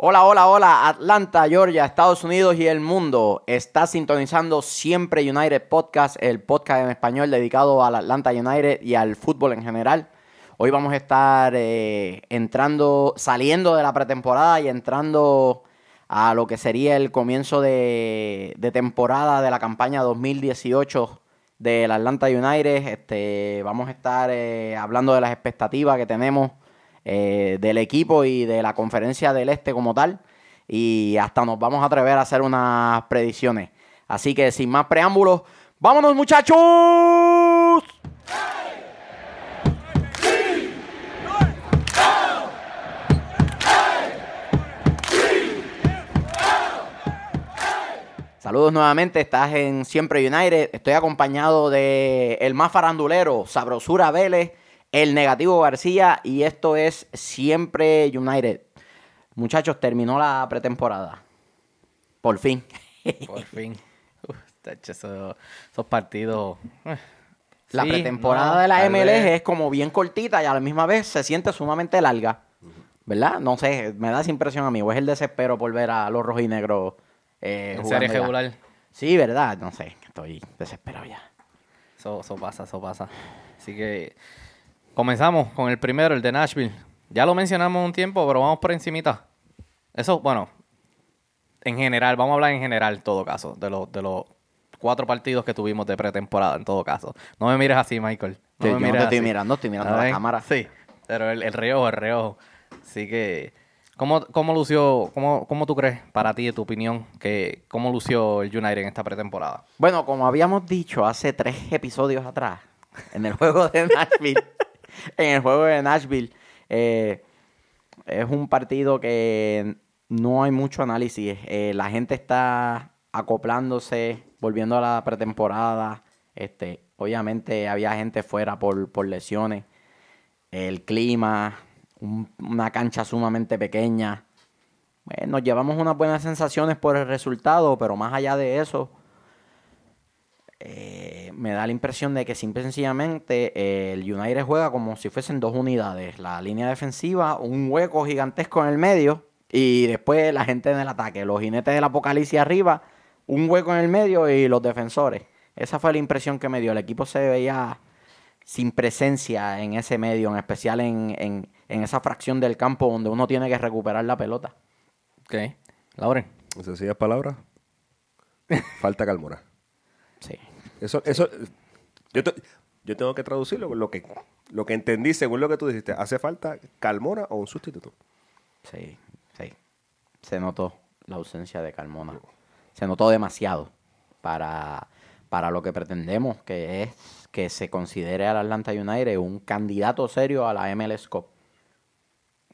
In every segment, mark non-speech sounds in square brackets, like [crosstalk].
Hola, hola, hola, Atlanta, Georgia, Estados Unidos y el mundo. Está sintonizando Siempre United Podcast, el podcast en español dedicado al Atlanta United y al fútbol en general. Hoy vamos a estar eh, entrando, saliendo de la pretemporada y entrando a lo que sería el comienzo de, temporada de la campaña 2018 del Atlanta United. Este, vamos a estar eh, hablando de las expectativas que tenemos eh, del equipo y de la conferencia del Este como tal. Y hasta nos vamos a atrever a hacer unas predicciones. Así que sin más preámbulos, ¡vámonos muchachos! Saludos nuevamente, estás en Siempre United. Estoy acompañado de el más farandulero, Sabrosura Vélez el negativo García y esto es siempre United. Muchachos, terminó la pretemporada. Por fin. [laughs] Por fin. esos, partidos. Eh. La pretemporada de la MLS es como bien cortita y a la misma vez se siente sumamente larga. ¿Verdad? No sé, me da esa impresión a mí. O es el desespero por ver a los rojinegros eh, en serie regular. Sí, ¿verdad? No sé, estoy desesperado ya. Eso, eso pasa, eso pasa. Así que Comenzamos con el primero, el de Nashville. Ya lo mencionamos un tiempo, pero vamos por encimita. Eso, bueno, en general, vamos a hablar en general, en todo caso, de, los de los cuatro partidos que tuvimos de pretemporada, en todo caso. No me mires así, Michael. No me mires te estoy mirando, estoy mirando la cámara. Sí, pero el, el reojo, el reojo. Así que, ¿cómo, cómo lució, cómo, cómo tú crees, para ti, tu opinión, que cómo lució el United en esta pretemporada? Bueno, como habíamos dicho hace tres episodios atrás, en el juego de [laughs] Nashville, [laughs] en el juego de Nashville. Eh, es un partido que no hay mucho análisis. Eh, la gente está acoplándose, volviendo a la pretemporada. Este, obviamente había gente fuera por, por lesiones. El clima, una cancha sumamente pequeña. nos llevamos unas buenas sensaciones por el resultado, pero más allá de eso, eh, me da la impresión de que simple y sencillamente eh, el United juega como si fuesen dos unidades. La línea defensiva, un hueco gigantesco en el medio y después la gente en el ataque. Los jinetes del apocalipsis arriba, un hueco en el medio y los defensores. Esa fue la impresión que me dio. El equipo se veía sin presencia en ese medio, en especial en, esa fracción del campo donde uno tiene que recuperar la pelota. Ok. Lauren. Sencillas palabras. Falta calmora. Eso, eso, yo, yo tengo que traducirlo lo que, lo que entendí según lo que tú dijiste. ¿Hace falta Calmona o un sustituto? Sí, sí. Se notó la ausencia de Calmona. Se notó demasiado para, para lo que pretendemos, que es que se considere al Atlanta United un candidato serio a la MLS Cup.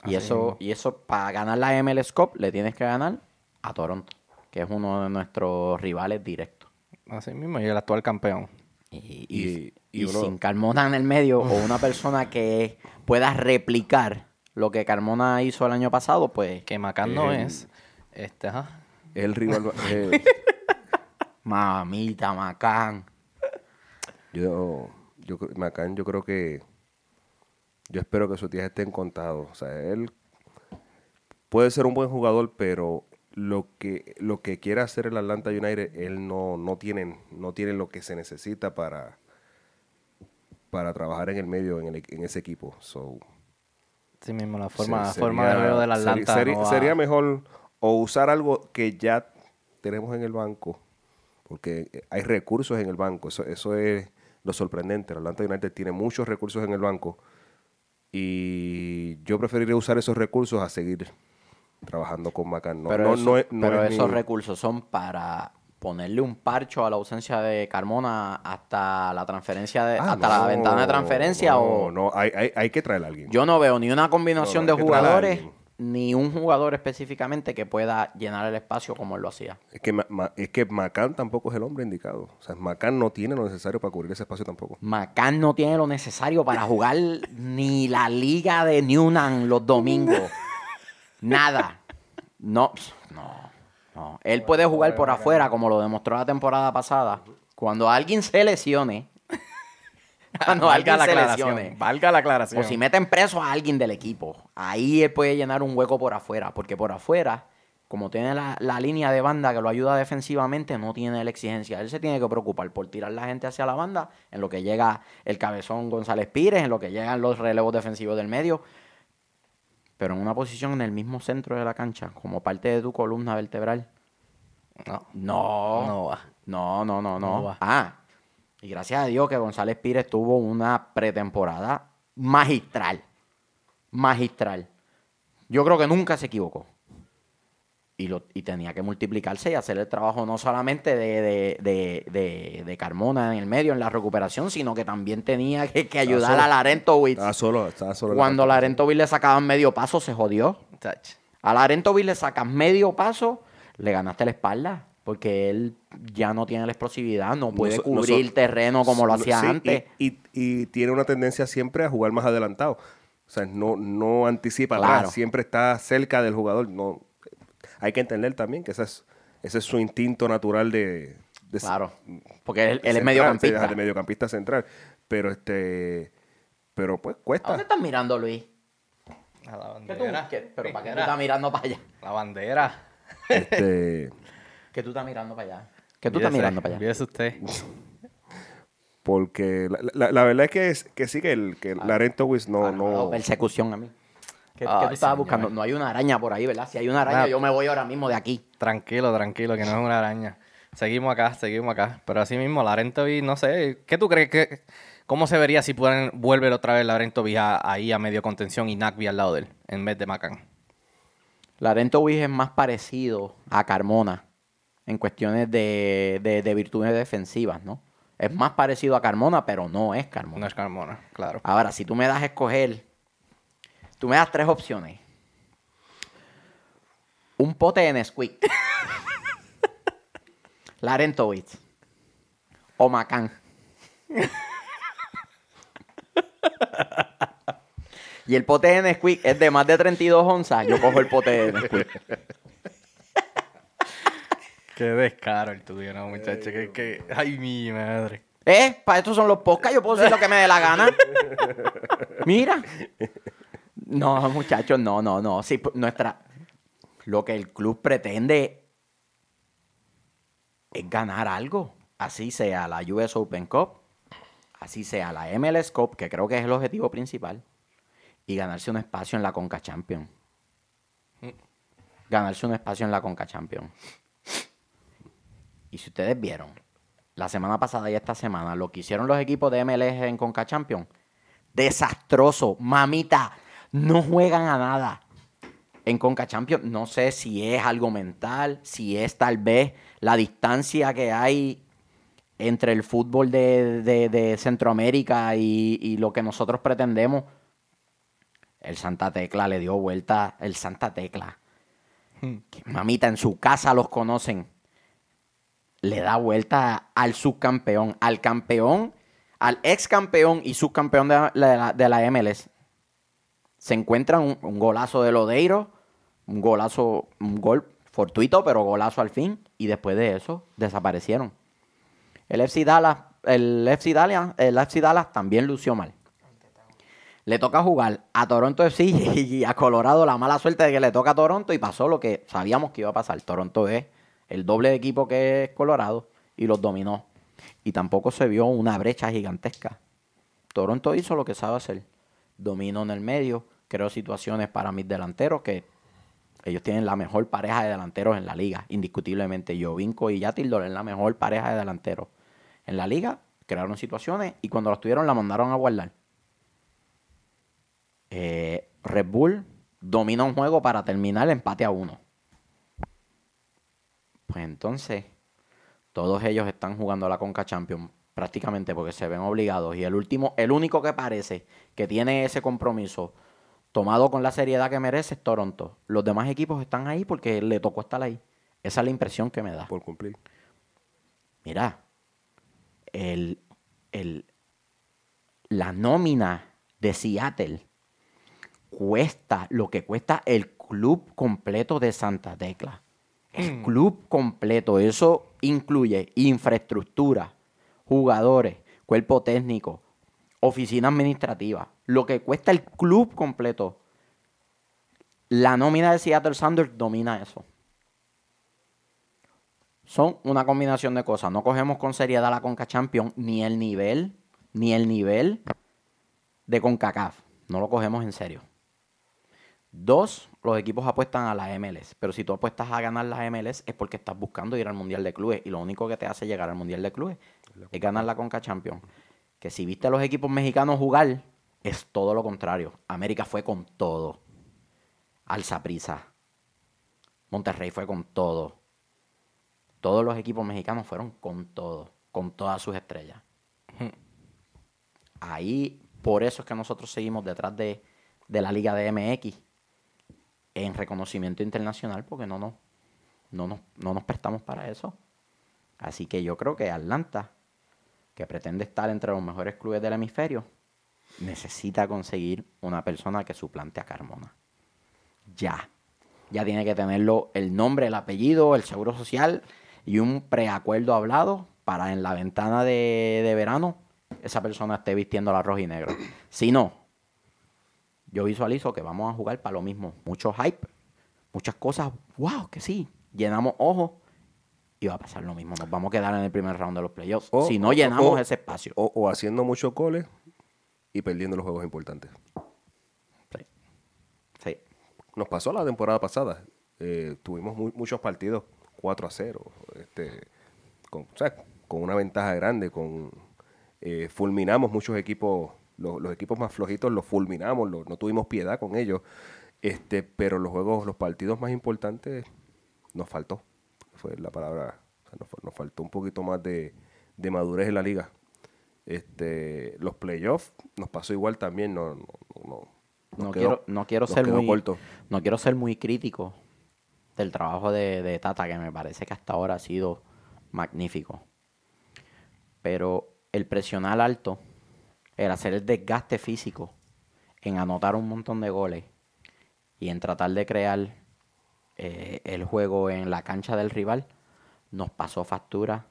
Y eso, y eso, para ganar la MLS Cup, le tienes que ganar a Toronto, que es uno de nuestros rivales directos. Así mismo, y el actual campeón. Y, sin Carmona en el medio o una persona que pueda replicar lo que Carmona hizo el año pasado, pues... Que Macán no es. Este, ajá. El rival... [laughs] Eh. Mamita, Macán. Yo, yo, Macán, yo creo que... Yo espero que sus días estén contados. O sea, él puede ser un buen jugador, pero lo que, lo que quiere hacer el Atlanta United, él no, no, tiene, no tiene lo que se necesita para, para trabajar en el medio, en, en ese equipo. So, sí mismo, la forma, forma de juego del Atlanta. Sería, mejor o usar algo que ya tenemos en el banco, porque hay recursos en el banco. Eso, eso es lo sorprendente. El Atlanta United tiene muchos recursos en el banco y yo preferiría usar esos recursos a seguir trabajando con Macán. pero, esos recursos son para ponerle un parcho a la ausencia de Carmona hasta la transferencia de, ah, hasta la ventana de transferencia o no hay, hay, hay, que traer a alguien. Yo no veo ni una combinación de jugadores ni un jugador específicamente que pueda llenar el espacio como él lo hacía. Es que es que Macán tampoco es el hombre indicado. O sea Macán no tiene lo necesario para cubrir ese espacio tampoco. Macán no tiene lo necesario para jugar ni la liga de Newnan los domingos [laughs] Nada. No, no, no. Él puede jugar por afuera, como lo demostró la temporada pasada. Cuando alguien se lesione, [laughs] Cuando valga alguien la se lesione. Valga la aclaración. O si meten preso a alguien del equipo, ahí él puede llenar un hueco por afuera, porque por afuera, como tiene la, la línea de banda que lo ayuda defensivamente, no tiene la exigencia. Él se tiene que preocupar por tirar la gente hacia la banda, en lo que llega el cabezón González Pires, en lo que llegan los relevos defensivos del medio, pero en una posición en el mismo centro de la cancha, como parte de tu columna vertebral. No, No, no va. no, no, no, No no. va. Ah, y gracias a Dios que González Pires tuvo una pretemporada magistral. Magistral. Yo creo que nunca se equivocó. Y, lo, y tenía que multiplicarse y hacer el trabajo no solamente de, de, de, de- de Carmona en el medio, en la recuperación, sino que también tenía que, que ayudar solo. a Larentowicz. Estaba solo, estaba solo. la Cuando cancha. Larentowicz le sacaban medio paso, se jodió. A Larentowicz le sacas medio paso, le ganaste la espalda. Porque él ya no tiene la explosividad, no puede cubrir so- terreno como lo Sí, hacía antes. Y, y- y tiene una tendencia siempre a jugar más adelantado. O sea, no, no anticipa Claro. atrás, siempre está cerca del jugador. No, hay que entender también que ese es, ese es su instinto natural de, de- Claro. Porque él, él es central, mediocampista. sí, de mediocampista central. Pero este pero pues ¿A cuesta. dónde estás mirando, Luis? A la ¿Qué tú, bandera. qué- pero ¿para qué tú estás mirando para allá? La bandera. Este, [laughs] ¿Qué tú estás mirando para allá? ¿Qué tú estás mirando para allá? usted. [laughs] porque la, la- la verdad es que, es- que sí que el que Larentowicz no, Ah, no, no, no, persecución a mí. ¿Qué, qué Ay, tú estabas señor. buscando? No hay una araña por ahí, ¿verdad? Si hay una araña, Nada. yo me voy ahora mismo de aquí. Tranquilo, tranquilo, que no es una araña. Seguimos acá, seguimos acá. Pero así mismo, Larentovic, no sé, ¿qué tú crees que... ¿Cómo se vería si pueden vuelve otra vez Larentovic a- ahí a medio contención y Nagby al lado de él, en vez de Macan? Larentowicz es más parecido a Carmona en cuestiones de, de- de virtudes defensivas, ¿no? Es más parecido a Carmona, pero no es Carmona. No es Carmona, claro. Ahora, si tú me das a escoger, tú me das tres opciones. Un pote de Nesquik. [laughs] Larentowicz. O Macán. [laughs] y el pote de Nesquik es de más de 32 onzas, yo cojo el pote de Nesquik. [laughs] Qué descaro el tuyo, no, muchacho. Que, que... Ay, mi madre. ¿Eh? Para esto son los podcasts, yo puedo decir lo que me dé la gana. Mira. No, muchachos, no, no, no. Sí, pues, nuestra. Lo que el club pretende es ganar algo. Así sea la US Open Cup, así sea la MLS Cup, que creo que es el objetivo principal, y ganarse un espacio en la Conca Champion. Ganarse un espacio en la Conca Champion. Y si ustedes vieron, la semana pasada y esta semana, lo que hicieron los equipos de MLS en Conca Champions, desastroso. Mamita, no juegan a nada. En Conca Champions, no sé si es algo mental, si es tal vez la distancia que hay entre el fútbol de, de- de Centroamérica y, y lo que nosotros pretendemos. El Santa Tecla le dio vuelta, el Santa Tecla. que, Mamita, en su casa los conocen le da vuelta al subcampeón, al campeón, al ex campeón y subcampeón de la, de la MLS. Se encuentran un, golazo de Lodeiro, un golazo, un gol fortuito, pero golazo al fin, y después de eso desaparecieron. El FC Dallas, el FC Dallas, el FC Dallas también lució mal. Le toca jugar a Toronto FC y a Colorado la mala suerte de que le toca a Toronto y pasó lo que sabíamos que iba a pasar. Toronto es el doble de equipo que es Colorado y los dominó. Y tampoco se vio una brecha gigantesca. Toronto hizo lo que sabe hacer. Dominó en el medio, creó situaciones para mis delanteros que ellos tienen la mejor pareja de delanteros en la liga, indiscutiblemente. Jovinko y Yatildor es la mejor pareja de delanteros en la liga. Crearon situaciones y cuando las tuvieron la mandaron a guardar. Eh, Red Bull domina un juego para terminar el empate a uno. Pues entonces, todos ellos están jugando la Conca Champions prácticamente porque se ven obligados. Y el último, el único que parece que tiene ese compromiso tomado con la seriedad que merece es Toronto. Los demás equipos están ahí porque le tocó estar ahí. Esa es la impresión que me da. por cumplir. Mira, el, el- la nómina de Seattle cuesta lo que cuesta el club completo de Santa Tecla. El club completo. Eso incluye infraestructura, jugadores, cuerpo técnico, oficina administrativa, lo que cuesta el club completo. La nómina de Seattle Sanders domina eso. Son una combinación de cosas. No cogemos con seriedad la Conca Champion ni el nivel, ni el nivel de CONCACAF. No lo cogemos en serio. Dos, los equipos apuestan a la MLS. Pero si tú apuestas a ganar la MLS es porque estás buscando ir al Mundial de Clubes. Y lo único que te hace llegar al Mundial de Clubes es ganar la Conca Champions. Que si viste a los equipos mexicanos jugar, es todo lo contrario. América fue con todo. Alza Prisa. Monterrey fue con todo. Todos los equipos mexicanos fueron con todo. Con todas sus estrellas. Ahí, por eso es que nosotros seguimos detrás de, de la Liga de MX en reconocimiento internacional porque no, no, no, nos, no nos prestamos para eso. Así que yo creo que Atlanta, que pretende estar entre los mejores clubes del hemisferio, necesita conseguir una persona que suplante a Carmona. Ya. Ya tiene que tenerlo el nombre, el apellido, el seguro social y un preacuerdo hablado para en la ventana de, de verano esa persona esté vistiendo la roja y negro. Si no, yo visualizo que vamos a jugar para lo mismo. Mucho hype, muchas cosas, wow, que sí. Llenamos ojos y va a pasar lo mismo. Nos vamos a quedar en el primer round de los playoffs. O- si no llenamos o- ese espacio. O, o haciendo muchos goles y perdiendo los juegos importantes. Sí. Sí. Nos pasó la temporada pasada. Eh, tuvimos mu- muchos partidos 4 a 0. Este, con, o sea, con una ventaja grande. Con, eh, fulminamos muchos equipos. Los, los equipos más flojitos los fulminamos. los- no tuvimos piedad con ellos. Este, pero los juegos, los partidos más importantes nos faltó. Fue la palabra. o sea, nos, nos faltó un poquito más de, de madurez en la liga. Este, los playoffs nos pasó igual también. No, no, no, No quedó- quiero, no quiero ser muy corto. no quiero ser muy crítico del trabajo de, de Tata, que me parece que hasta ahora ha sido magnífico. Pero el presionar alto, el hacer el desgaste físico, en anotar un montón de goles y en tratar de crear eh, el juego en la cancha del rival, nos pasó factura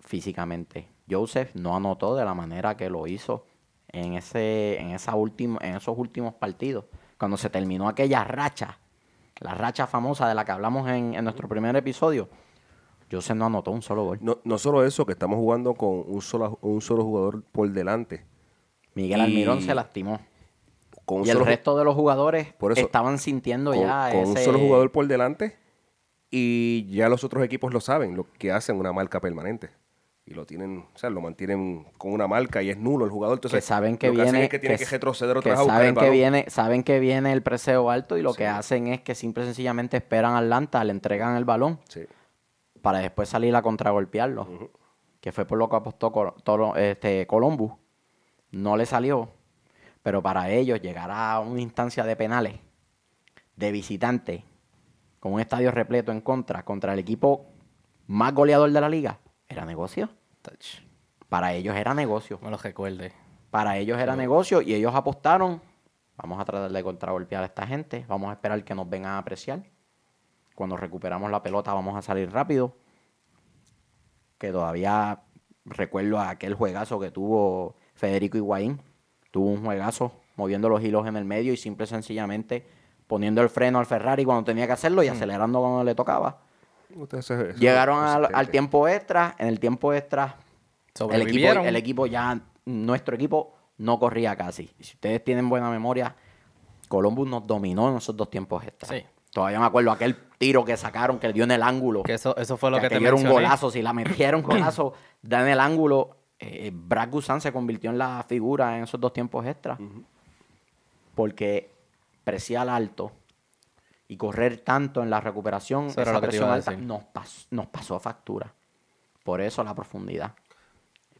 físicamente. Joseph no anotó de la manera que lo hizo en ese, en esa última, en esos últimos partidos. Cuando se terminó aquella racha, la racha famosa de la que hablamos en, en nuestro primer episodio, Joseph no anotó un solo gol. No, no solo eso, que estamos jugando con un solo, un solo jugador por delante. Miguel Y- Almirón se lastimó. Con un Y el resto de los jugadores Por eso, estaban sintiendo con, ya con un ese- solo jugador por delante y ya los otros equipos lo saben, lo que hacen una marca permanente. Y lo tienen, o sea, lo mantienen con una marca y es nulo el jugador. Entonces, que saben que lo que hacen viene es que tiene que, retroceder otra vez saben el que viene saben que viene el preseo alto y lo que hacen es que simple y sencillamente esperan a Atlanta, le entregan el balón Sí. para después salir a contragolpearlo. Que fue por lo que apostó Col- este, Columbus. No le salió. Pero para ellos llegar a una instancia de penales de visitante con un estadio repleto en contra contra el equipo más goleador de la liga era negocio. Touch. Para ellos era negocio. Me lo recuerde. Para ellos era negocio y ellos apostaron. Vamos a tratar de contragolpear a esta gente. Vamos a esperar que nos vengan a apreciar. Cuando recuperamos la pelota vamos a salir rápido. Que todavía recuerdo a aquel juegazo que tuvo Federico Higuaín. Tuvo un juegazo moviendo los hilos en el medio y simple y sencillamente poniendo el freno al Ferrari cuando tenía que hacerlo y acelerando cuando le tocaba. Ustedes se- se- Llegaron al, tiempo extra. En el tiempo extra el equipo, el equipo ya, nuestro equipo no corría casi. Y si ustedes tienen buena memoria, Columbus nos dominó en esos dos tiempos extras. Sí. Todavía me acuerdo aquel tiro que sacaron que dio en el ángulo. Que eso, eso fue lo que, te aquello era un mencioné. golazo. Si la metieron [clears throat] golazo, da en el ángulo. Eh, Brad Guzan se convirtió en la figura en esos dos tiempos extras. Porque presiar alto y correr tanto en la recuperación, Eso esa presión alta, nos, pas- nos pasó factura. Por eso la profundidad.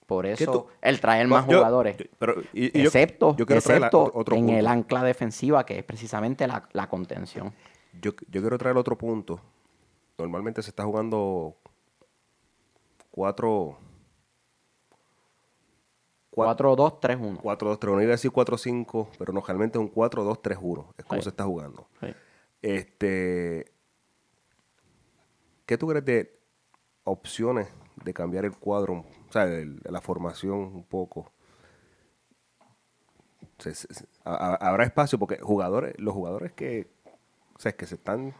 Por eso tú- el traer más yo- jugadores. yo- pero, y- y excepto yo traer la- excepto otro- otro en punto. el ancla defensiva, que es precisamente la, la contención. Yo, yo quiero traer otro punto. Normalmente se está jugando cuatro... 4-2-3-1. 4-2-3-1. Iba a decir 4-5, pero no, realmente es un 4-2-3-1. Es como Sí. se está jugando. Sí. Este, ¿Qué tú crees de opciones de cambiar el cuadro? O sea, la formación un poco. Habrá espacio porque jugadores, los jugadores que, o que se están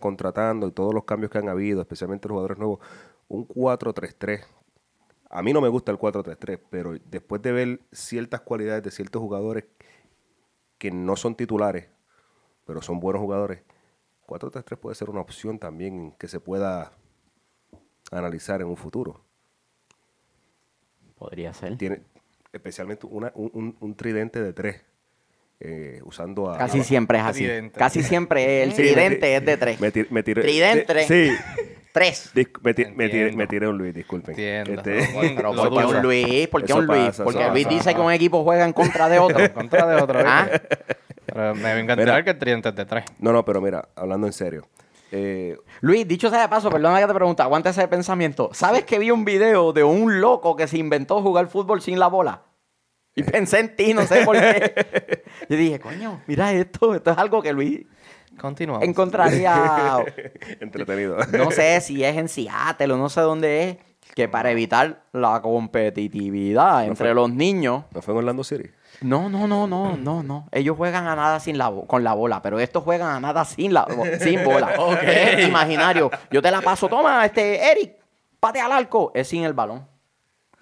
contratando y todos los cambios que han habido, especialmente los jugadores nuevos, un 4-3-3. A mí no me gusta el 4-3-3, pero después de ver ciertas cualidades de ciertos jugadores que no son titulares, pero son buenos jugadores, 4-3-3 puede ser una opción también que se pueda analizar en un futuro. Podría ser. Tiene especialmente una- un, un- un tridente de tres, eh, usando a... Casi a- siempre es así. Tridente. Casi siempre [laughs] el tridente es de tres. Me, tir- me tiré- Tridente. Sí, Tres. dis- me, ti- me tiré, Entiendo. me tiré un Luis, disculpen. Entiendo. Este- [laughs] Pero ¿por qué un Luis? ¿Por qué Eso un Luis? pasa, Porque Luis pasa. dice que un equipo juega en contra de otro. Contra de otro. [laughs] ¿Ah? Pero me venga a Mira. enterar que el tridente es de tres. no, no, pero mira, hablando en serio. eh, Luis, dicho sea de paso, perdona que te pregunte, aguanta ese pensamiento. ¿Sabes que vi un video de un loco que se inventó jugar fútbol sin la bola? Y pensé en ti, no sé por qué. [laughs] Y dije, coño, mira esto, esto es algo que Luis Continuamos. encontraría, [laughs] entretenido. no sé si es en Seattle o no sé dónde es, que para evitar la competitividad entre fue- los niños, ¿No fue en Orlando City? No, no, no, no, no, no. Ellos juegan a nada sin la con la bola, pero estos juegan a nada sin la sin bola. [laughs] Es imaginario. Yo te la paso, toma, este, Eric, patea al arco. Es sin el balón.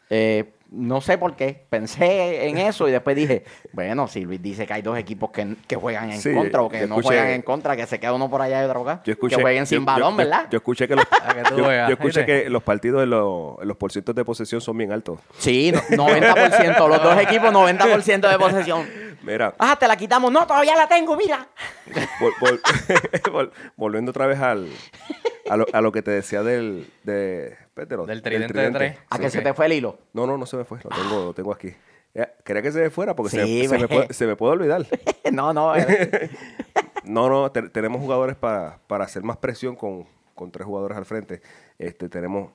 Eh, no sé por qué. Pensé en [laughs] eso y después dije, bueno, si Luis dice que hay dos equipos que, que juegan en Sí, contra o que no escuché- juegan en contra, que se queda uno por allá y otro acá. Yo escuché, que jueguen sin yo- balón, yo- ¿verdad? Yo, escuché que los, [laughs] que yo, juegas, escuché que los partidos, los, los porcientos de posesión son bien altos. Sí, no- 90%. los dos equipos, 90% de posesión. [laughs] Mira, Ah, te la quitamos. No, todavía la tengo, mira. vol- vol- [laughs] vol- volviendo otra vez al, a, lo, a lo que te decía del, de, pues, de los- Del tridente de tres. A Sí, que se te fue el hilo. No, no, no se me fue, lo tengo, lo tengo aquí. Eh, Quería que se me fuera porque se, Sí, se me puede, se me puede olvidar. [laughs] no, no. eh. [laughs] No, no, te- tenemos jugadores para, para hacer más presión con, con tres jugadores al frente. Este, tenemos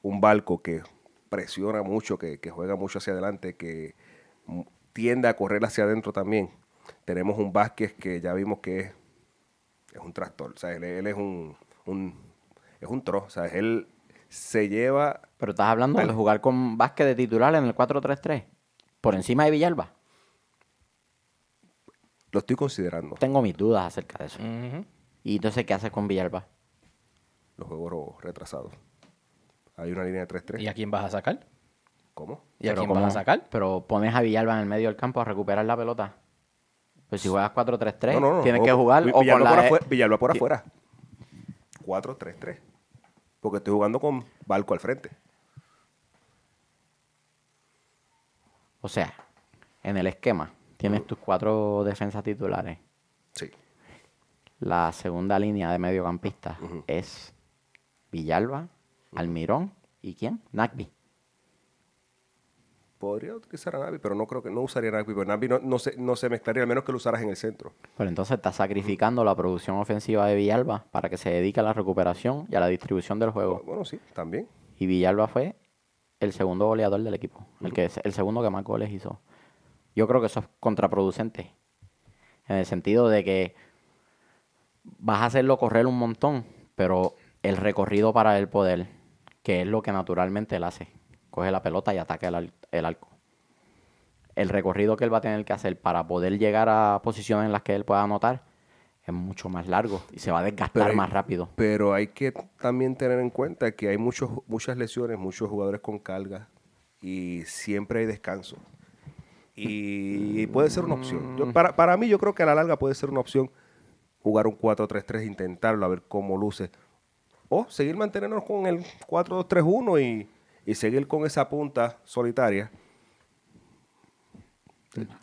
un barco que presiona mucho, que, que juega mucho hacia adelante, que tiende a correr hacia adentro también. Tenemos un Vázquez que ya vimos que es, es un tractor, o sea, él, él es un, un- es un tro, o sea, él se lleva Pero estás hablando de jugar con básquet de titular en el 4-3-3. Por encima de Villalba. Lo estoy considerando. Tengo mis dudas acerca de eso. ¿Y entonces qué haces con Villalba? Los juegos retrasados. Hay una línea de 3-3. ¿Y a quién vas a sacar? ¿Cómo? ¿Y a quién ¿cómo? vas a sacar? Pero pones a Villalba en el medio del campo a recuperar la pelota. Pues si juegas 4-3-3, No, no, no. tienes que jugar Vi- o con Villalba, por la... afuera, Villalba por afuera. 4-3-3. Porque estoy jugando con Balco al frente. O sea, en el esquema tienes tus cuatro defensas titulares. Sí. La segunda línea de mediocampistas Ujú. es Villalba, Almirón y ¿quién? Nagby. Podría utilizar a Navi, pero no creo que no usaría Navi, porque Navi no, no, se, no se mezclaría, al menos que lo usaras en el centro. Pero entonces estás sacrificando la producción ofensiva de Villalba para que se dedique a la recuperación y a la distribución del juego. Bueno, sí, también. Y Villalba fue el segundo goleador del equipo, el, que, el segundo que más goles hizo. Yo creo que eso es contraproducente. En el sentido de que vas a hacerlo correr un montón, pero el recorrido para el poder, que es lo que naturalmente él hace, coge la pelota y ataca el, el arco. El recorrido que él va a tener que hacer para poder llegar a posiciones en las que él pueda anotar es mucho más largo y se va a desgastar hay- más rápido. Pero hay que también tener en cuenta que hay muchos, muchas lesiones, muchos jugadores con carga y siempre hay descanso. Y puede ser una opción. Yo- para, para mí yo creo que a la larga puede ser una opción jugar un 4-3-3, intentarlo, a ver cómo luce. O seguir manteniéndonos con el 4-2-3-1 y, y seguir con esa punta solitaria.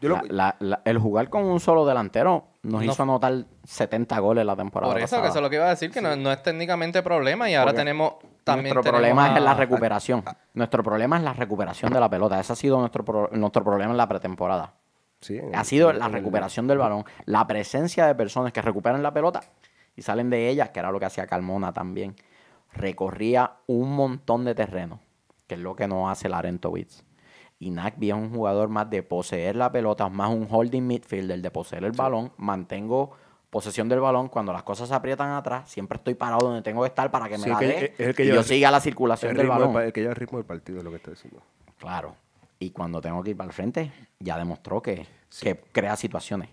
Yo lo- La- la- la- el jugar con un solo delantero nos No. hizo anotar 70 goles la temporada Por eso, que eso es lo que iba a decir, que no, no es técnicamente problema y ahora Porque tenemos también nuestro tenemos problema a- es la recuperación. Nuestro problema es la recuperación de la pelota. Ese ha sido nuestro, pro- nuestro problema en la pretemporada. sí, Ha sido la el- recuperación del balón. La presencia de personas que recuperan la pelota y salen de ellas, que era lo que hacía Carmona también. Recorría un montón de terreno, que es lo que no hace Larentowicz. Y Nagby es un jugador más de poseer la pelota, más un holding midfielder, de poseer el balón. Mantengo posesión del balón. Cuando las cosas se aprietan atrás, siempre estoy parado donde tengo que estar para que me Sí, la que- dé es el que y yo siga la circulación el del balón. el que lleva el ritmo del partido es lo que está diciendo. Claro. Y cuando tengo que ir para el frente, ya demostró que, que crea situaciones.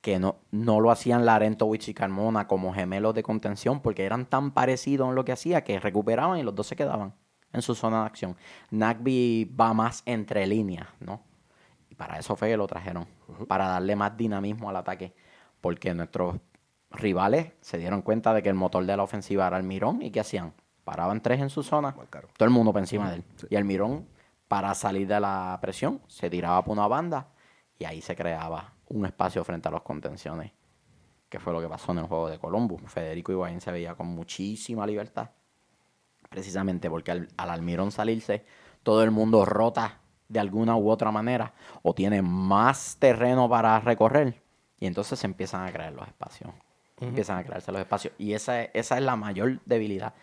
Que no, no lo hacían Larentowicz y Carmona como gemelos de contención porque eran tan parecidos en lo que hacía que recuperaban y los dos se quedaban en su zona de acción. Nagby va más entre líneas, ¿no? Y para eso fue que lo trajeron, para darle más dinamismo al ataque. Porque nuestros rivales se dieron cuenta de que el motor de la ofensiva era el Mirón y ¿qué hacían? Paraban tres en su zona, todo el mundo por encima de él. Y el Mirón, para salir de la presión, se tiraba por una banda y ahí se creaba un espacio frente a los contenciones, que fue lo que pasó en el juego de Columbus. Federico Higuaín se veía con muchísima libertad, precisamente porque al, al Almirón salirse, todo el mundo rota de alguna u otra manera o tiene más terreno para recorrer y entonces se empiezan a crear los espacios. Empiezan a crearse los espacios. Y esa, es- esa es la mayor debilidad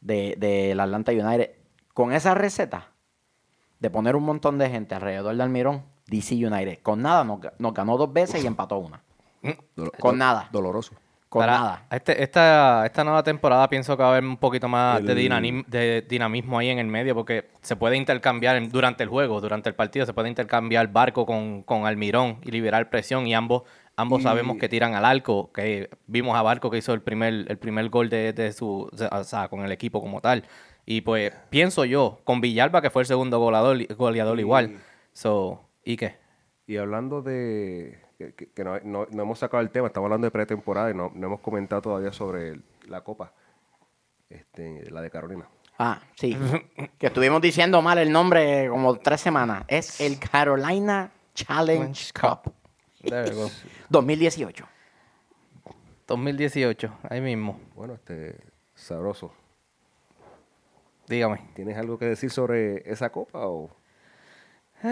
de, del Atlanta United. Con esa receta de poner un montón de gente alrededor de Almirón, DC United, con nada nos, ga- nos ganó dos veces y empató una. Dolo- Con nada. Doloroso. Con Para nada. este- esta, esta nueva temporada pienso que va a haber un poquito más de, dinamismo ahí en el medio porque se puede intercambiar en- durante el juego, durante el partido, se puede intercambiar barco con, con Almirón y liberar presión y ambos ambos Y- sabemos que tiran al arco, que vimos a Barco que hizo el primer, el primer gol de, de su, o sea, con el equipo como tal. Y pues pienso yo, con Villalba que fue el segundo goleador, goleador igual. So, ¿y qué? Y hablando de. Que, que- no, no- no hemos sacado el tema, estamos hablando de pretemporada y no, no hemos comentado todavía sobre el- la Copa. Este, la de Carolina. Ah, sí. [laughs] que estuvimos diciendo mal el nombre como tres semanas. Es el Carolina Challenge Cup There we go. [laughs] 2018. 2018, ahí mismo. Bueno, este. Sabroso. Dígame. ¿Tienes algo que decir sobre esa copa o.? [sighs]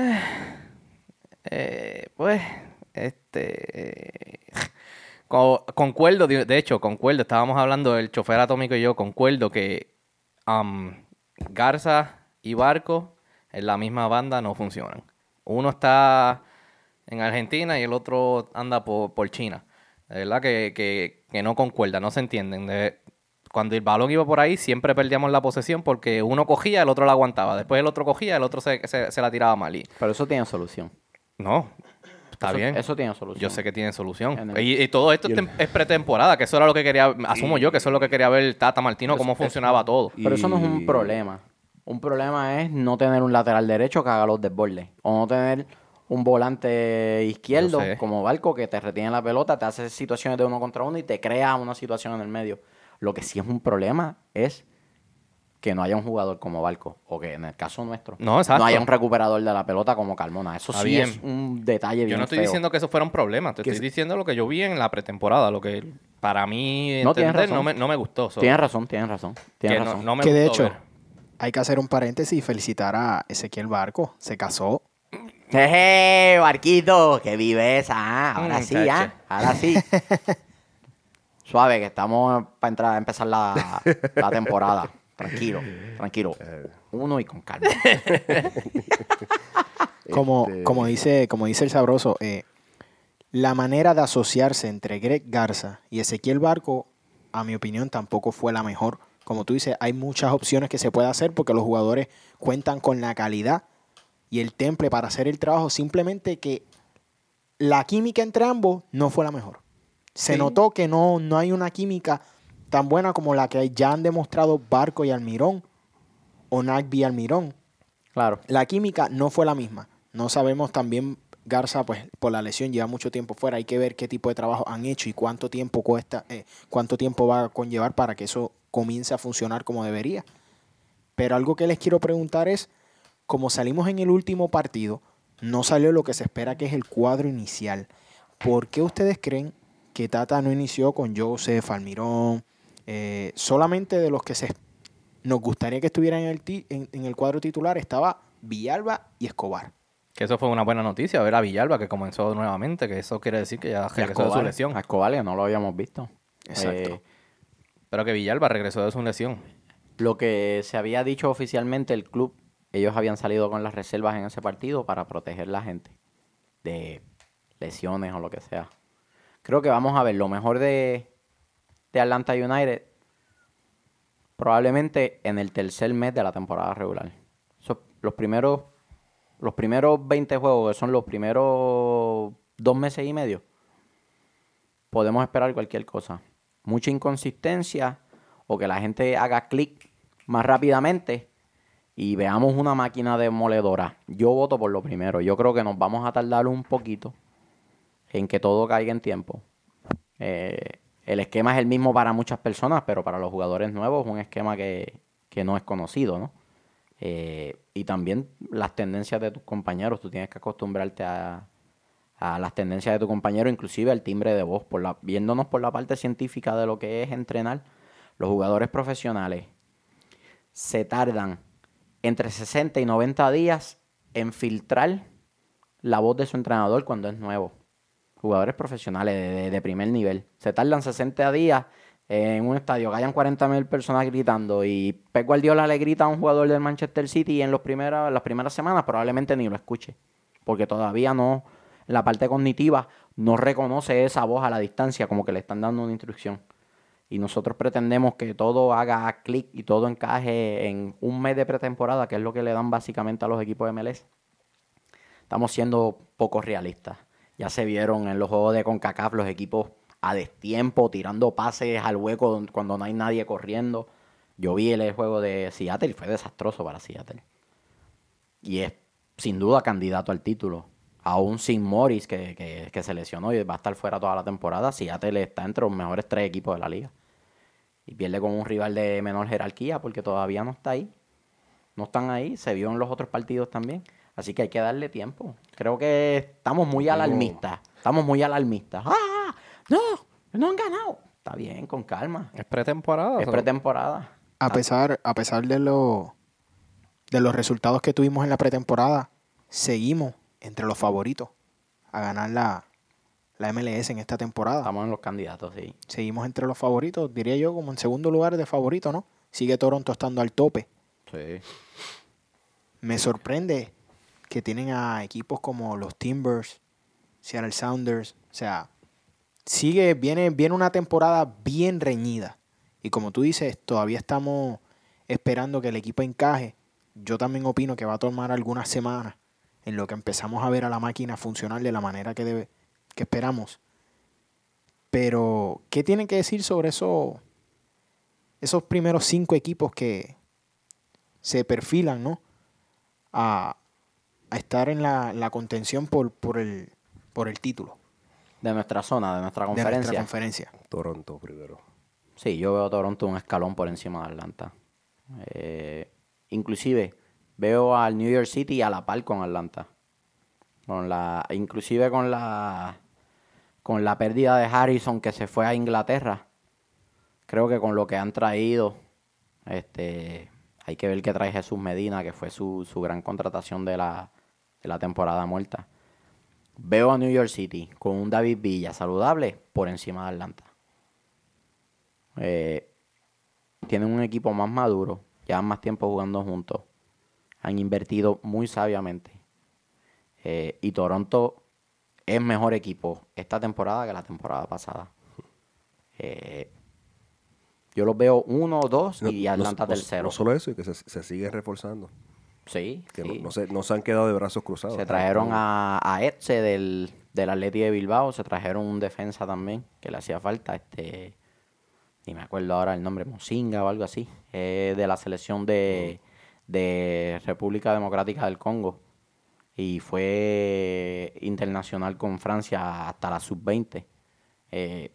Eh, pues, este. co- concuerdo, de hecho, concuerdo. Estábamos hablando del chofer atómico y yo, concuerdo que am, Garza y Barco en la misma banda no funcionan. Uno está en Argentina y el otro anda por, por China. De verdad que, que- que no concuerda, no se entienden. De- cuando el balón iba por ahí, siempre perdíamos la posesión porque uno cogía, el otro la aguantaba. Después el otro cogía, el otro se, se- se la tiraba mal. Y, Pero eso tiene solución. no, está Eso- bien. Eso tiene solución. Yo sé que tiene solución. El- Y, y todo esto es tem- es pretemporada, que eso era lo que quería, asumo yo, que eso es lo que quería ver Tata Martino, cómo funcionaba todo. Pero eso no es un problema. Un problema es no tener un lateral derecho que haga los desbordes. O no tener un volante izquierdo como Barco que te retiene la pelota, te hace situaciones de uno contra uno y te crea una situación en el medio. Lo que sí es un problema es que no haya un jugador como Barco. O que en el caso nuestro No, exacto. haya un recuperador de la pelota como Carmona. Eso Está sí bien. es un detalle bien Yo no estoy feo. diciendo que eso fuera un problema, te estoy diciendo lo que yo vi en la pretemporada, lo que para mí No, tienes entender no, razón. me, no me gustó. so, Tienes razón, tienes razón. Tienes que razón. no me que de hecho, ver. hay que hacer un paréntesis y felicitar a Ezequiel Barco. Se casó. Jeje, Barquito, qué viveza. ah, Ahora Mm, sí, cacho. ah, ahora sí. [laughs] Suave, que estamos para entrar a empezar la, la temporada. [laughs] Tranquilo, [laughs] tranquilo. Uno y con calma. [laughs] Como, Este- como, dice, como dice el sabroso, eh, la manera de asociarse entre Greg Garza y Ezequiel Barco, a mi opinión, tampoco fue la mejor. Como tú dices, hay muchas opciones que se puede hacer porque los jugadores cuentan con la calidad y el temple para hacer el trabajo. Simplemente que la química entre ambos no fue la mejor. Se Sí. notó que no, no hay una química tan buena como la que ya han demostrado Barco y Almirón o Nagby y Almirón Claro. la química no fue la misma. No sabemos también, Garza, pues por la lesión lleva mucho tiempo fuera. Hay que ver qué tipo de trabajo han hecho y cuánto tiempo cuesta, eh, cuánto tiempo va a conllevar para que eso comience a funcionar como debería. Pero algo que les quiero preguntar es, como salimos en el último partido, no salió lo que se espera que es el cuadro inicial. ¿Por qué ustedes creen que Tata no inició con Joseph, Almirón, eh, solamente de los que se nos gustaría que estuvieran en el, ti- en, en el cuadro titular estaba Villalba y Escobar. Que eso fue una buena noticia, ver a Villalba que comenzó nuevamente, que eso quiere decir que ya a regresó de su lesión. a Escobar, que no lo habíamos visto. Exacto. Eh, Pero que Villalba regresó de su lesión. lo que se había dicho oficialmente, el club, ellos habían salido con las reservas en ese partido para proteger la gente de lesiones o lo que sea. Creo que vamos a ver lo mejor de, de Atlanta United probablemente en el tercer mes de la temporada regular. Los primeros los primeros 20 juegos, que son los primeros dos meses y medio, podemos esperar cualquier cosa. Mucha inconsistencia o que la gente haga clic más rápidamente y veamos una máquina demoledora. Yo voto por lo primero. Yo creo que nos vamos a tardar un poquito en que todo caiga en tiempo. Eh, el esquema es el mismo para muchas personas, pero para los jugadores nuevos es un esquema que, que no es conocido, ¿no? Eh, y también las tendencias de tus compañeros. Tú tienes que acostumbrarte a, a las tendencias de tu compañero, inclusive al timbre de voz. Por la, viéndonos por la parte científica de lo que es entrenar, los jugadores profesionales se tardan entre 60 y 90 días en filtrar la voz de su entrenador cuando es nuevo. Jugadores profesionales de, primer nivel. Se tardan 60 días en un estadio hayan 40 mil personas gritando y Pep Guardiola le grita a un jugador del Manchester City y en los primeras, las primeras semanas probablemente ni lo escuche. Porque todavía no, la parte cognitiva, no reconoce esa voz a la distancia como que le están dando una instrucción. Y nosotros pretendemos que todo haga clic y todo encaje en un mes de pretemporada, que es lo que le dan básicamente a los equipos de MLS. Estamos siendo poco realistas. Ya se vieron en los juegos de CONCACAF los equipos a destiempo, tirando pases al hueco cuando no hay nadie corriendo. Yo vi el juego de Seattle y fue desastroso para Seattle. Y es sin duda candidato al título. Aún sin Morris, que, que- que se lesionó y va a estar fuera toda la temporada, Seattle está entre los mejores tres equipos de la liga. Y pierde con un rival de menor jerarquía porque todavía no está ahí. No están ahí, se vio en los otros partidos también. Así que hay que darle tiempo. Creo que estamos muy alarmistas. Estamos muy alarmistas. ¡Ah! ¡No! ¡No han ganado! Está bien, con calma. Es pretemporada. Es pretemporada. A pesar, a pesar de, lo- de los resultados que tuvimos en la pretemporada, seguimos entre los favoritos a ganar la, la MLS en esta temporada. Estamos en los candidatos, sí. Seguimos entre los favoritos, diría yo, como en segundo lugar de favorito, ¿no? Sigue Toronto estando al tope. Sí. Me sorprende que tienen a equipos como los Timbers, Seattle Sounders. O sea, sigue, viene, viene una temporada bien reñida. Y como tú dices, todavía estamos esperando que el equipo encaje. Yo también opino que va a tomar algunas semanas en lo que empezamos a ver a la máquina funcionar de la manera que, debe, que esperamos. Pero, ¿qué tienen que decir sobre eso, esos primeros cinco equipos que se perfilan, ¿no? a, a estar en la, la contención por, por, el, por el título De nuestra zona, de nuestra de nuestra conferencia. conferencia. Toronto primero. Sí, yo veo a Toronto un escalón por encima de Atlanta. Eh, inclusive veo al New York City a la par con Atlanta. Con la, inclusive con la con la pérdida de Harrison que se fue a Inglaterra. Creo que con lo que han traído, este, hay que ver qué trae Jesús Medina, que fue su, su gran contratación de la, la temporada muerta. Veo a New York City con un David Villa saludable por encima de Atlanta. Eh, tienen un equipo más maduro, llevan más tiempo jugando juntos, han invertido muy sabiamente. Eh, y Toronto es mejor equipo esta temporada que la temporada pasada. Eh, yo los veo uno, dos No- y Atlanta no- tercero. No solo eso, y que se, se siguen reforzando. Sí, Que sí. no, no se, no se han quedado de brazos cruzados. Se trajeron a, a Etze del, del Atleti de Bilbao, se trajeron un defensa también que le hacía falta, este, ni me acuerdo ahora el nombre, Mosinga o algo así, es de la selección de, de República Democrática del Congo y fue internacional con Francia hasta la sub-20. Eh,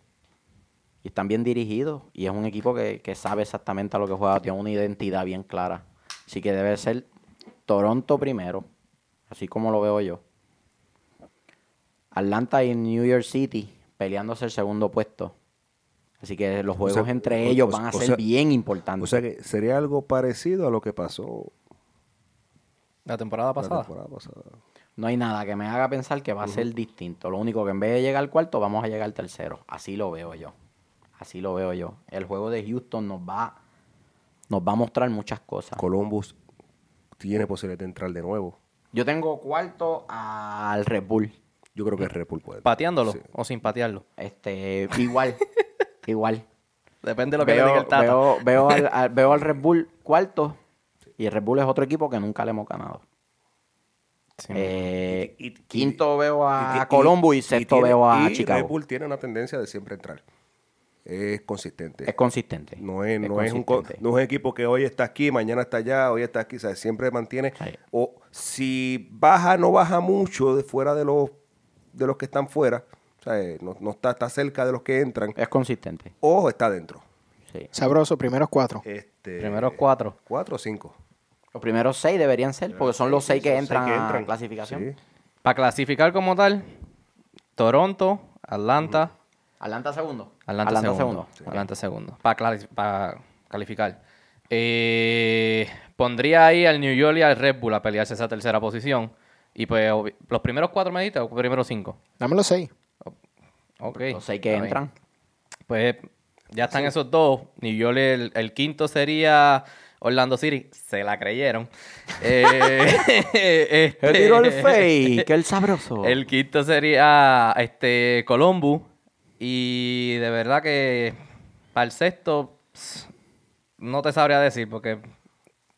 y están bien dirigidos y es un equipo que, que sabe exactamente a lo que juega, tiene una identidad bien clara. Así que debe ser Toronto primero, así como lo veo yo. Atlanta y New York City peleándose el segundo puesto. Así que los juegos sea, entre ellos o- van a ser sea- bien importantes. O sea que sería algo parecido a lo que pasó La temporada la pasada. temporada pasada. no hay nada que me haga pensar que va a ser distinto. Lo único que en vez de llegar al cuarto, vamos a llegar al tercero. Así lo veo yo. Así lo veo yo. El juego de Houston nos va, nos va a mostrar muchas cosas. Columbus tiene posibilidad de entrar de nuevo. Yo tengo cuarto al Red Bull. Yo creo que el Red Bull puede. ¿Pateándolo Sí. o sin patearlo? Este, igual, [laughs] igual. Depende de lo que le veo, diga el Tata. veo, veo al, [laughs] al- veo al Red Bull cuarto y el Red Bull es otro equipo que nunca le hemos ganado. Eh, Y- y- quinto veo a y- y- Colombo y, sexto tiene- veo a y Chicago. Red Bull tiene una tendencia de siempre entrar. Es consistente. Es consistente. No es, no, es un, no es un equipo que hoy está aquí, mañana está allá, hoy está aquí. O sea, siempre mantiene. O si baja, no baja mucho de fuera de los, de los que están fuera. O sea, eh, no, no está, está cerca de los que entran. Es consistente. O está dentro. Sí. Sabroso, primeros cuatro. Este, Primeros cuatro. Cuatro o cinco. Los primeros seis deberían ser, porque son los seis que entran seis que a entran. clasificación. Sí. Para clasificar como tal, Toronto, Atlanta, Atlanta segundo. Atlanta, segundo. segundo. Atlanta segundo. Para calificar. Eh, pondría ahí al New York y al Red Bull a pelearse esa tercera posición. Y pues, ¿los primeros cuatro me dijiste o primeros cinco? Dame los seis. Ok. Los seis que entran. Pues ya están esos dos. New York, el, el quinto sería Orlando City. Se la creyeron. [laughs] Eh, este- [laughs] El tiro al fake, el sabroso. [laughs] El quinto sería este Columbus. Y de verdad que para el sexto no te sabría decir porque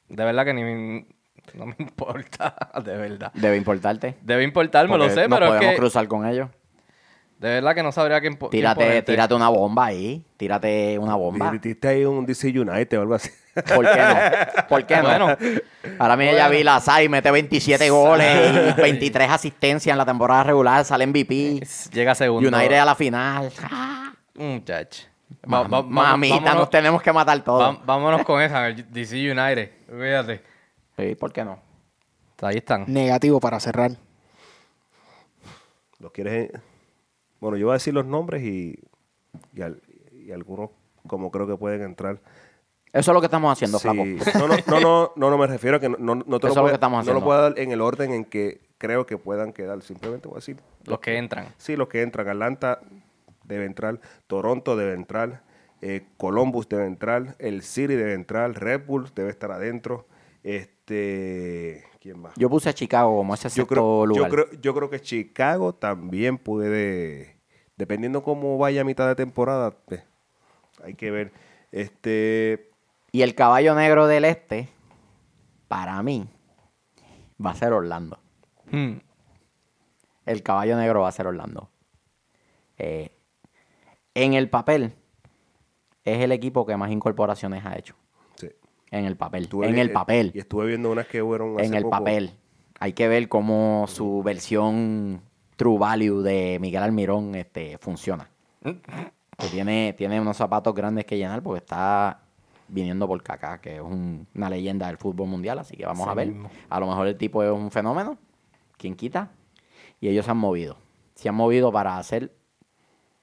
de verdad que ni me- no me [laughs] importa, de verdad. Debe importarte. Debe importarme, lo porque sé, no pero es podemos que cruzar con ellos. de verdad que no sabría quién po- quién Tírate, tírate una bomba ahí. Tírate una bomba. Metiste ahí un DC United o algo así. ¿Por qué no? ¿Por qué no? Bueno. Ahora mismo ya vi la SAI, mete 27 goles y [laughs] 23 asistencias en la temporada regular, sale MVP. Llega segundo. United a la final. Muchacho. Ma- Va- va- Mamita, vámonos- nos tenemos que matar todos. va- vámonos con esa, DC United. Fíjate. Sí, ¿por qué no? Ahí están. Negativo para cerrar. ¿Los quieres? Bueno, yo voy a decir los nombres y, y, al- y algunos como creo que pueden entrar. Eso es lo que estamos haciendo, Sí. flaco. No, no, no, no, no, no me refiero a que no, no, no te Eso es lo puedo, que estamos no haciendo. lo puedo dar en el orden en que creo que puedan quedar. Simplemente voy a decir. Los que entran. Sí, los que entran. Atlanta debe entrar, Toronto debe entrar, eh, Columbus debe entrar, el City debe entrar, Red Bull debe estar adentro. Este, ¿quién más? Yo puse a Chicago como ese Yo creo, yo, lugar. creo, yo creo que Chicago también puede, dependiendo cómo vaya a mitad de temporada, hay que ver. Este, Y el caballo negro del este, para mí, va a ser Orlando. Hmm. El caballo negro va a ser Orlando. Eh, en el papel, es el equipo que más incorporaciones ha hecho. sí. En el papel. Estuve en el eh, papel. Y estuve viendo unas que fueron en el poco. papel. Hay que ver cómo su versión True Value de Miguel Almirón este, funciona. [laughs] Que tiene, tiene unos zapatos grandes que llenar porque está viniendo por Kaká, que es un- una leyenda del fútbol mundial. Así que vamos a ver. mismo. A lo mejor el tipo es un fenómeno. ¿Quién quita? Y ellos se han movido. Se han movido para ser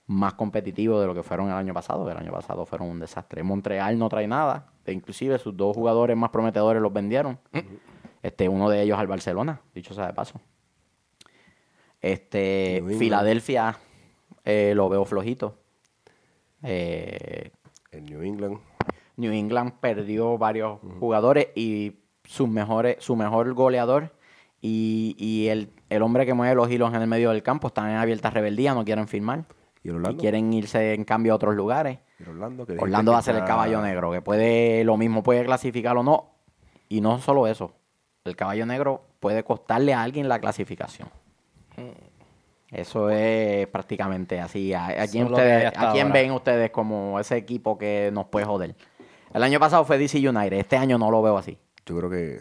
más competitivos de lo que fueron el año pasado. El año pasado fueron un desastre. Montreal no trae nada. e inclusive sus dos jugadores más prometedores los vendieron. Este, uno de ellos al Barcelona, dicho sea de paso. Este. Filadelfia eh, lo veo flojito. Eh, En New England. New England perdió varios jugadores y sus mejores, su mejor goleador y, y el, el hombre que mueve los hilos en el medio del campo están en abierta rebeldía, no quieren firmar. ¿Y quieren irse en cambio a otros lugares. ¿Y el Orlando? Orlando va a ser el caballo negro, que puede, lo mismo puede clasificar o no. Y no solo eso, el caballo negro puede costarle a alguien la clasificación. Eso es prácticamente así. ¿A, quién, es lo que hay ustedes, hasta ¿a quién ahora. ven ustedes como ese equipo que nos puede joder? El año pasado fue DC United, este año no lo veo así. Yo creo que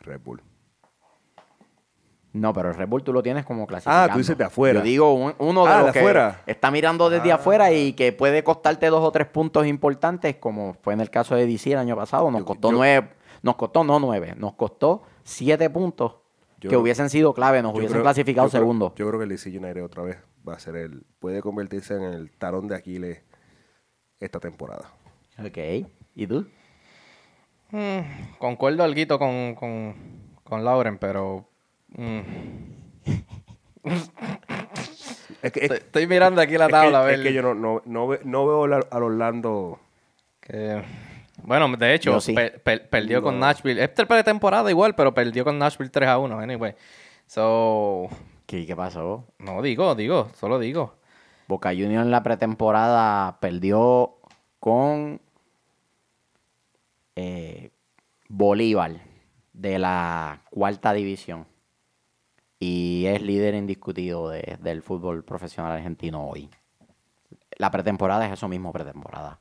Red Bull. No, pero el Red Bull tú lo tienes como clasificando. Ah, tú dices de afuera. Yo digo un- uno de Ah, los de que afuera. está mirando desde Ah. afuera y que puede costarte dos o tres puntos importantes, como fue en el caso de DC el año pasado. Nos Yo- costó yo- nueve, nos costó no nueve, nos costó siete puntos Yo que hubiesen sido clave, nos Yo hubiesen creo- clasificado yo creo- segundo. Yo creo que el DC United otra vez va a ser el. Puede convertirse en el talón de Aquiles esta temporada. Ok. ¿Y tú? Mm, concuerdo algo con, con, con Lauren, pero... mm, Es que, es- estoy, estoy mirando aquí la es tabla, a que, ver. es que yo no, no, no, ve- no veo al al Orlando. que- Bueno, de hecho, Yo sí. per- per- perdió con. Nashville. Esta es pretemporada igual, pero perdió con Nashville 3 a 1. Anyway. So, ¿Qué, qué pasó? no digo, digo, solo digo. Boca Juniors en la pretemporada perdió con eh, Bolívar de la cuarta división. y es líder indiscutido de- del fútbol profesional argentino hoy. La pretemporada es eso mismo, pretemporada.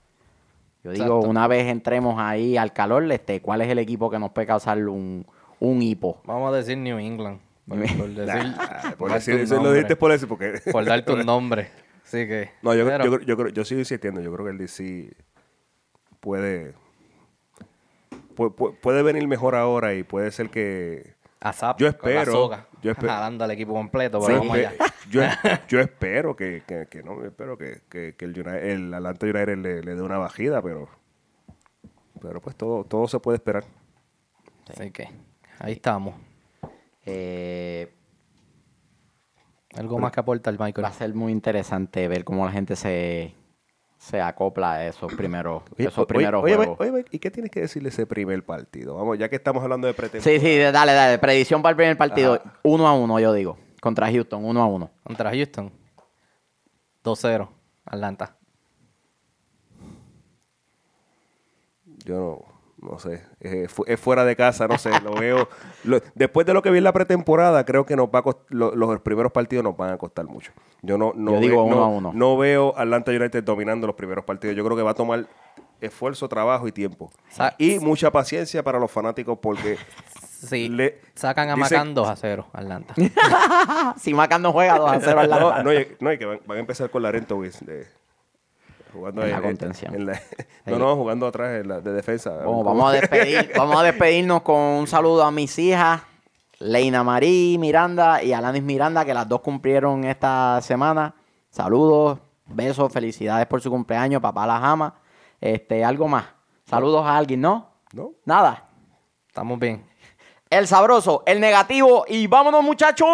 Yo digo, Exacto. una vez entremos ahí al calor, este, ¿cuál es el equipo que nos puede causar un, un hipo? Vamos a decir New England. Por, por decir, por decir- eso lo dijiste por eso, porque... Por darte un nombre. [laughs] Así que. No, yo, pero- yo, creo- yo, creo- yo sigo insistiendo. Yo creo que el DC puede, pu- pu- puede venir mejor ahora y puede ser que... a Zap yo con la espero- soga, yo espe- [laughs] jalando al equipo completo, yo, pero vamos espe- allá. yo, [laughs] yo espero que, que, que no, yo espero que, que, que el, United- el Atlanta United le, le dé una bajida, pero pero pues todo, todo se puede esperar. Así que ahí estamos. Eh, Algo más que aportar, Michael. va a ser muy interesante ver cómo la gente se, se acopla a esos primeros, Oye, esos primeros oye, juegos. oye, oye, ¿y qué tienes que decirle ese primer partido? Vamos, ya que estamos hablando de Sí, pretemporada. sí, dale, dale. Predicción para el primer partido. Uno a uno, yo digo. Contra Houston, uno a uno. Contra Houston. 2-0. Atlanta. Yo no, no sé. Es, fu- es fuera de casa, no sé. Lo veo. lo- después de lo que vi en la pretemporada, creo que nos va a cost- lo- los primeros partidos nos van a costar mucho. Yo no, no, Yo digo ve- uno no- a uno. no veo Atlanta United dominando los primeros partidos. Yo creo que va a tomar esfuerzo, trabajo y tiempo. Sa- Y mucha paciencia para los fanáticos porque [laughs] Sí. Le- sacan a Macan 2 a 0. Atlanta. [laughs] si Macan no juega 2 a 0 al no, lado. no, no, y que van, van a empezar con Larento Wiz de jugando En la en- contención. en la- [laughs] no, no, jugando atrás en la- de defensa. Bueno, vamos a despedir, [laughs] vamos a despedirnos con un saludo a mis hijas, Leina Marí Miranda y Alanis Miranda, que las dos cumplieron esta semana. Saludos, besos, felicidades por su cumpleaños, papá las ama. Este, algo más. Saludos a alguien, ¿no? ¿No? Nada. Estamos bien. El sabroso, el negativo y vámonos muchachos.